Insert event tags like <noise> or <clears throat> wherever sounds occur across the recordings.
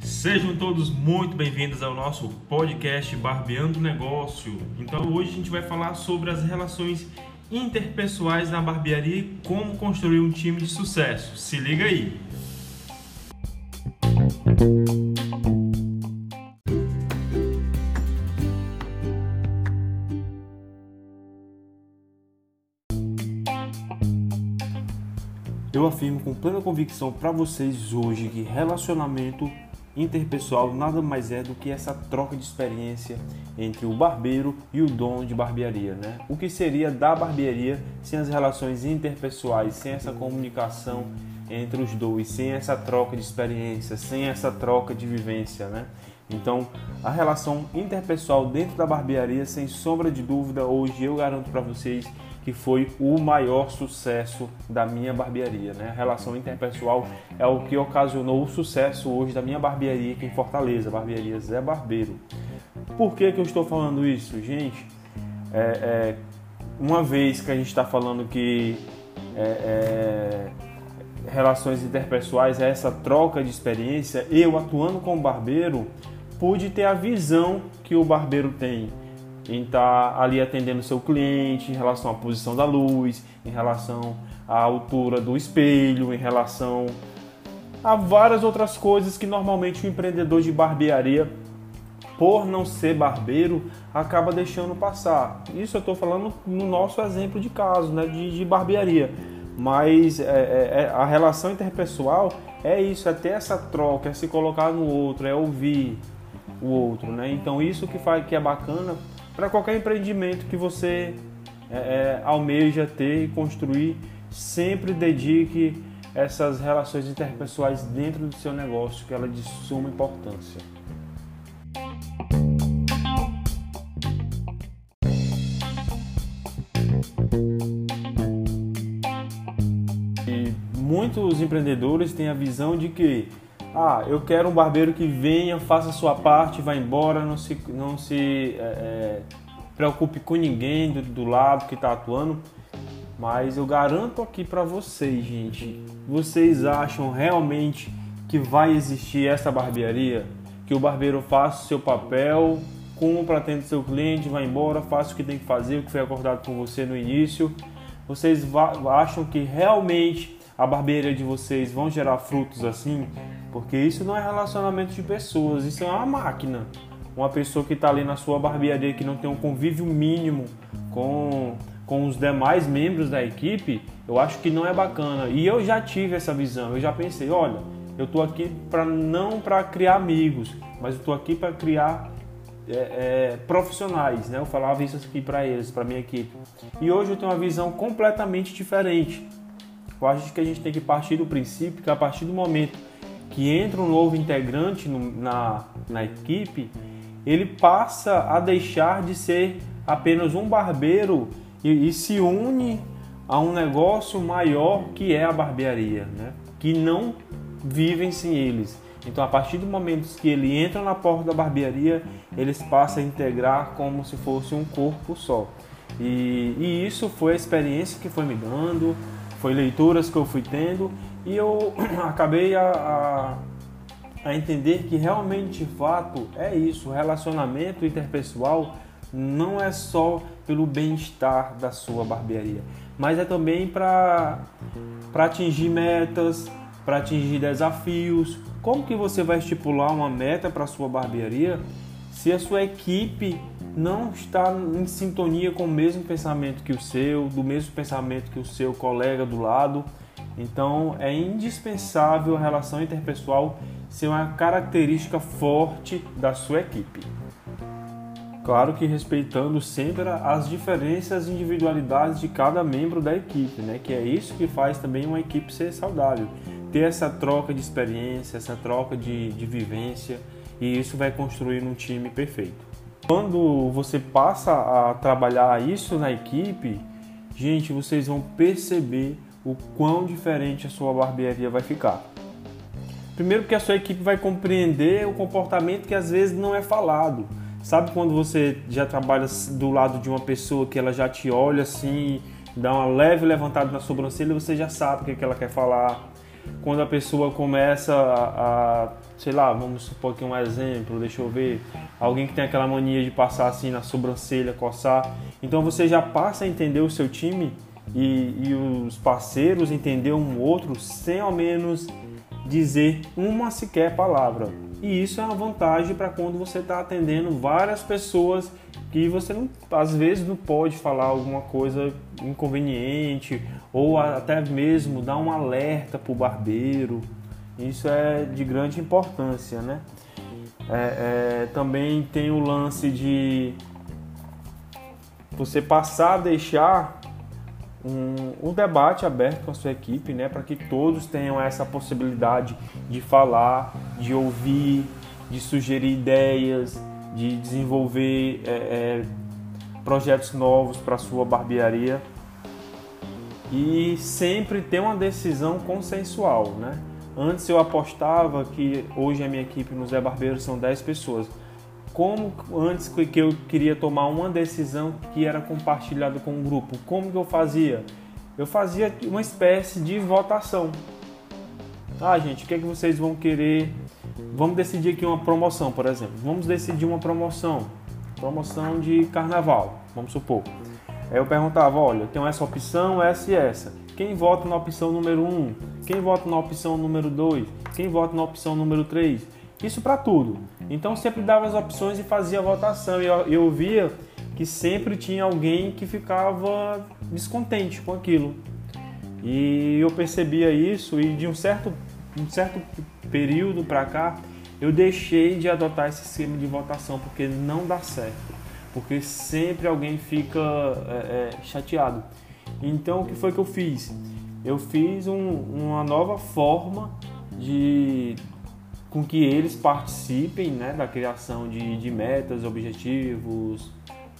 Sejam todos muito bem-vindos ao nosso podcast Barbeando Negócio. Então hoje a gente vai falar sobre as relações interpessoais na barbearia e como construir um time de sucesso. Se liga aí! Eu afirmo com plena convicção para vocês hoje que relacionamento interpessoal nada mais é do que essa troca de experiência entre o barbeiro e o dono de barbearia, né? O que seria da barbearia sem as relações interpessoais, sem essa comunicação entre os dois, sem essa troca de experiência, sem essa troca de vivência, né? Então, a relação interpessoal dentro da barbearia, sem sombra de dúvida, hoje eu garanto para vocês que foi o maior sucesso da minha barbearia. Né? A relação interpessoal é o que ocasionou o sucesso hoje da minha barbearia aqui em Fortaleza, barbearia Zé Barbeiro. Por que, que eu estou falando isso, gente? É, é, uma vez que a gente está falando que é, é, relações interpessoais é essa troca de experiência, eu atuando como barbeiro pude ter a visão que o barbeiro tem em estar tá ali atendendo seu cliente, em relação à posição da luz, em relação à altura do espelho, em relação a várias outras coisas que normalmente o empreendedor de barbearia, por não ser barbeiro, acaba deixando passar. Isso eu estou falando no nosso exemplo de caso, né, de, de barbearia. Mas é, é, é, a relação interpessoal é isso, é ter essa troca, é se colocar no outro, é ouvir o outro, né? Então isso que faz que é bacana para qualquer empreendimento que você é, é, almeja ter e construir, sempre dedique essas relações interpessoais dentro do seu negócio, que ela é de suma importância. E muitos empreendedores têm a visão de que ah, eu quero um barbeiro que venha, faça a sua parte, vá embora, não se, não se é, é, preocupe com ninguém do, do lado que está atuando. Mas eu garanto aqui para vocês, gente, vocês acham realmente que vai existir essa barbearia? Que o barbeiro faça o seu papel, cumpra, atende seu cliente, vai embora, faça o que tem que fazer, o que foi acordado com você no início. Vocês acham que realmente a barbearia de vocês vão gerar frutos assim? Porque isso não é relacionamento de pessoas, isso é uma máquina. Uma pessoa que está ali na sua barbearia que não tem um convívio mínimo com, com os demais membros da equipe, eu acho que não é bacana. E eu já tive essa visão, eu já pensei, olha, eu estou aqui para não para criar amigos, mas eu aqui para criar é, é, profissionais, né? Eu falava isso aqui para eles, para minha equipe. E hoje eu tenho uma visão completamente diferente. Eu acho que a gente tem que partir do princípio que a partir do momento que entra um novo integrante no, na, na equipe, ele passa a deixar de ser apenas um barbeiro e, e, se une a um negócio maior que é a barbearia, né? que não vivem sem eles. Então, a partir do momento que ele entra na porta da barbearia, eles passam a integrar como se fosse um corpo só. E, e isso foi a experiência que foi me dando, foi leituras que eu fui tendo e eu <clears throat> acabei a, a, a entender que realmente, de fato, é isso. Relacionamento interpessoal não é só pelo bem-estar da sua barbearia, mas é também para atingir metas, para atingir desafios. Como que você vai estipular uma meta para sua barbearia se a sua equipe não está em sintonia com o mesmo pensamento que o seu, do mesmo pensamento que o seu colega do lado? Então é indispensável a relação interpessoal ser uma característica forte da sua equipe. Claro que respeitando sempre as diferenças e individualidades de cada membro da equipe, né? que é isso que faz também uma equipe ser saudável. Ter essa troca de experiência, essa troca de, de vivência, e isso vai construir um time perfeito. Quando você passa a trabalhar isso na equipe, gente, vocês vão perceber o quão diferente a sua barbearia vai ficar. Primeiro porque a sua equipe vai compreender o comportamento que às vezes não é falado. Sabe quando você já trabalha do lado de uma pessoa que ela já te olha assim dá uma leve levantada na sobrancelha, você já sabe o que, é que ela quer falar. Quando a pessoa começa a, a, sei lá, vamos supor aqui um exemplo, deixa eu ver, alguém que tem aquela mania de passar assim na sobrancelha, coçar, então você já passa a entender o seu time e, e os parceiros entender um outro sem ao menos dizer uma sequer palavra. E isso é uma vantagem para quando você está atendendo várias pessoas que você não, às vezes não pode falar alguma coisa inconveniente ou até mesmo dar um alerta para o barbeiro. Isso é de grande importância, né? É, é, também tem o lance de você passar a deixar um, um, debate aberto com a sua equipe, né, para que todos tenham essa possibilidade de falar, de ouvir, de sugerir ideias, de desenvolver é, é, projetos novos para a sua barbearia e sempre ter uma decisão consensual, né? Antes eu apostava que hoje a minha equipe no Zé Barbeiro são 10 pessoas como antes que eu queria tomar uma decisão que era compartilhada com o grupo, como que eu fazia? Eu fazia uma espécie de votação. Ah, gente, o que é que vocês vão querer? Vamos decidir aqui uma promoção, por exemplo. Vamos decidir uma promoção. Promoção de carnaval, vamos supor. Aí eu perguntava, olha, tenho essa opção, essa e essa. Quem vota na opção número 1? Um? Quem vota na opção número 2? Quem vota na opção número 3? Isso para tudo. Então sempre dava as opções e fazia a votação. E eu, eu via que sempre tinha alguém que ficava descontente com aquilo. E eu percebia isso e de um certo, um certo período para cá eu deixei de adotar esse esquema de votação porque não dá certo. Porque sempre alguém fica é, é, chateado. Então o que foi que eu fiz? Eu fiz um, uma nova forma de, com que eles participem né, da criação de, de metas, objetivos,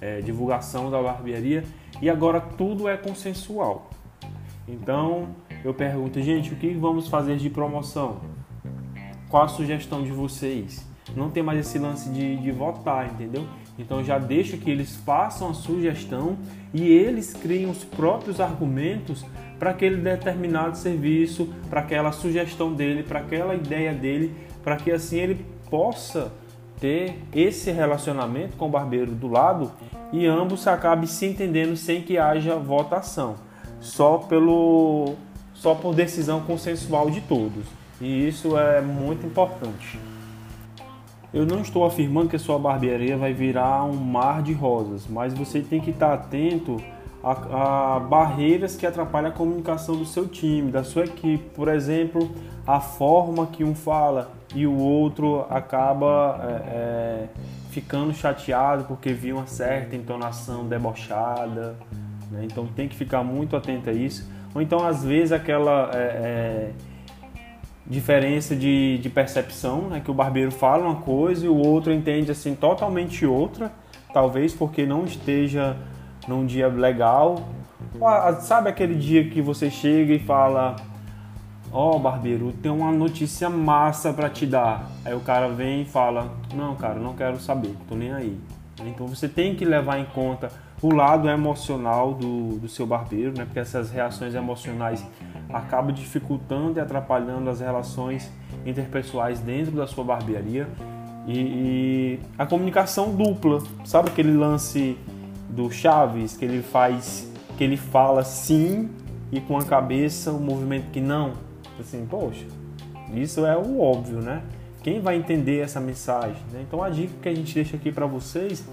é, divulgação da barbearia e agora tudo é consensual. Então eu pergunto, gente, o que vamos fazer de promoção? Qual a sugestão de vocês? Não tem mais esse lance de, de votar, entendeu? Então já deixo que eles façam a sugestão e eles criem os próprios argumentos para aquele determinado serviço, para aquela sugestão dele, para aquela ideia dele para que assim ele possa ter esse relacionamento com o barbeiro do lado e ambos acabem se entendendo sem que haja votação, só pelo só por decisão consensual de todos. E isso é muito importante. Eu não estou afirmando que a sua barbearia vai virar um mar de rosas, mas você tem que estar atento a, a, barreiras que atrapalham a comunicação do seu time, da sua equipe. Por exemplo, a forma que um fala e o outro acaba é, é, ficando chateado porque viu uma certa entonação debochada. Né? Então tem que ficar muito atento a isso. Ou então, às vezes, aquela é, é diferença de, de percepção, né? que o barbeiro fala uma coisa e o outro entende assim totalmente outra, talvez porque não esteja num dia legal. Sabe aquele dia que você chega e fala: Ó, oh, barbeiro, tem uma notícia massa para te dar. Aí o cara vem e fala: Não, cara, não quero saber, tô nem aí. Então você tem que levar em conta o lado emocional do, do seu barbeiro, né? Porque essas reações emocionais acabam dificultando e atrapalhando as relações interpessoais dentro da sua barbearia. E, e a comunicação dupla, sabe aquele lance do Chaves, que ele faz, que ele fala sim e com a cabeça o um movimento que não. Assim, poxa, isso é o óbvio, né? Quem vai entender essa mensagem? Né? Então a dica que a gente deixa aqui para vocês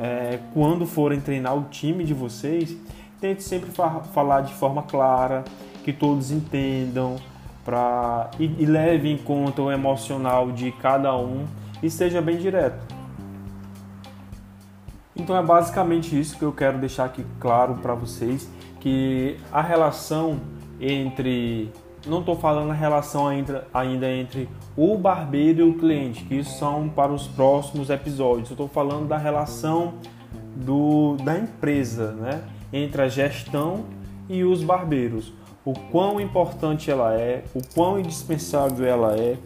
é quando forem treinar o time de vocês, tente sempre fa falar de forma clara, que todos entendam, pra, e, e leve em conta o emocional de cada um e seja bem direto. Então é basicamente isso que eu quero deixar aqui claro para vocês, que a relação entre não estou falando a relação ainda, ainda entre o barbeiro e o cliente, que isso são para os próximos episódios. Eu estou falando da relação do, da empresa, né? entre a gestão e os barbeiros. O quão importante ela é, o quão indispensável ela é.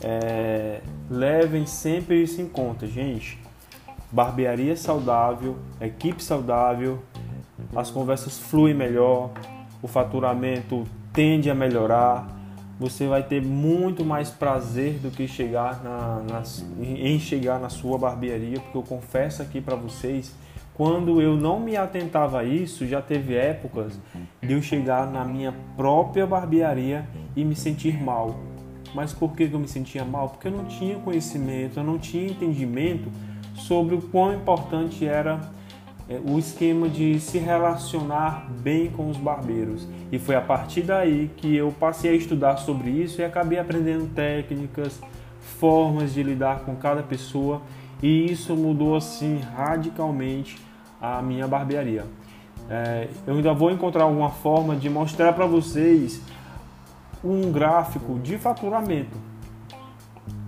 é levem sempre isso em conta, gente barbearia saudável, equipe saudável, as conversas fluem melhor, o faturamento tende a melhorar, você vai ter muito mais prazer do que chegar na, na, em chegar na sua barbearia, porque eu confesso aqui para vocês, quando eu não me atentava a isso, já teve épocas de eu chegar na minha própria barbearia e me sentir mal. Mas por que eu me sentia mal? Porque eu não tinha conhecimento, eu não tinha entendimento sobre o quão importante era é, o esquema de se relacionar bem com os barbeiros. E foi a partir daí que eu passei a estudar sobre isso e acabei aprendendo técnicas, formas de lidar com cada pessoa, e isso mudou assim radicalmente a minha barbearia. É, eu ainda vou encontrar alguma forma de mostrar para vocês um gráfico de faturamento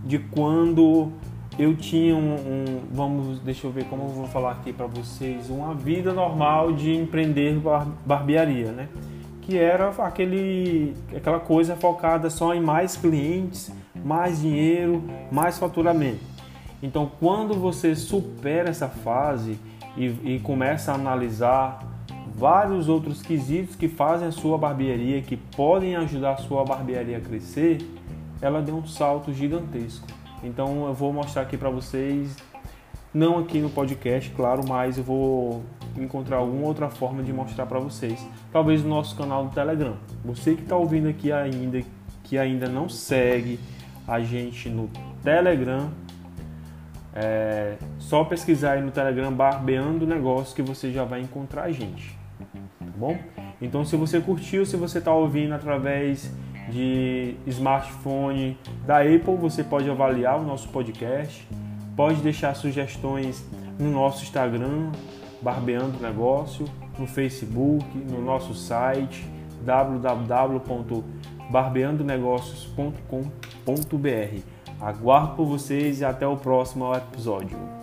de quando eu tinha um, um, vamos, deixa eu ver como eu vou falar aqui para vocês, uma vida normal de empreender bar, barbearia, né? Que era aquele, aquela coisa focada só em mais clientes, mais dinheiro, mais faturamento. Então, quando você supera essa fase e, e começa a analisar vários outros quesitos que fazem a sua barbearia, que podem ajudar a sua barbearia a crescer, ela deu um salto gigantesco. Então eu vou mostrar aqui para vocês, não aqui no podcast, claro, mas eu vou encontrar alguma outra forma de mostrar para vocês. Talvez no nosso canal do Telegram. Você que está ouvindo aqui ainda, que ainda não segue a gente no Telegram, é só pesquisar aí no Telegram Barbeando Negócio que você já vai encontrar a gente. Tá bom? Então se você curtiu, se você está ouvindo através de smartphone da Apple, você pode avaliar o nosso podcast, pode deixar sugestões no nosso Instagram, Barbeando Negócio, no Facebook, no nosso site www.barbeandonegócios.com.br. Aguardo por vocês e até o próximo episódio.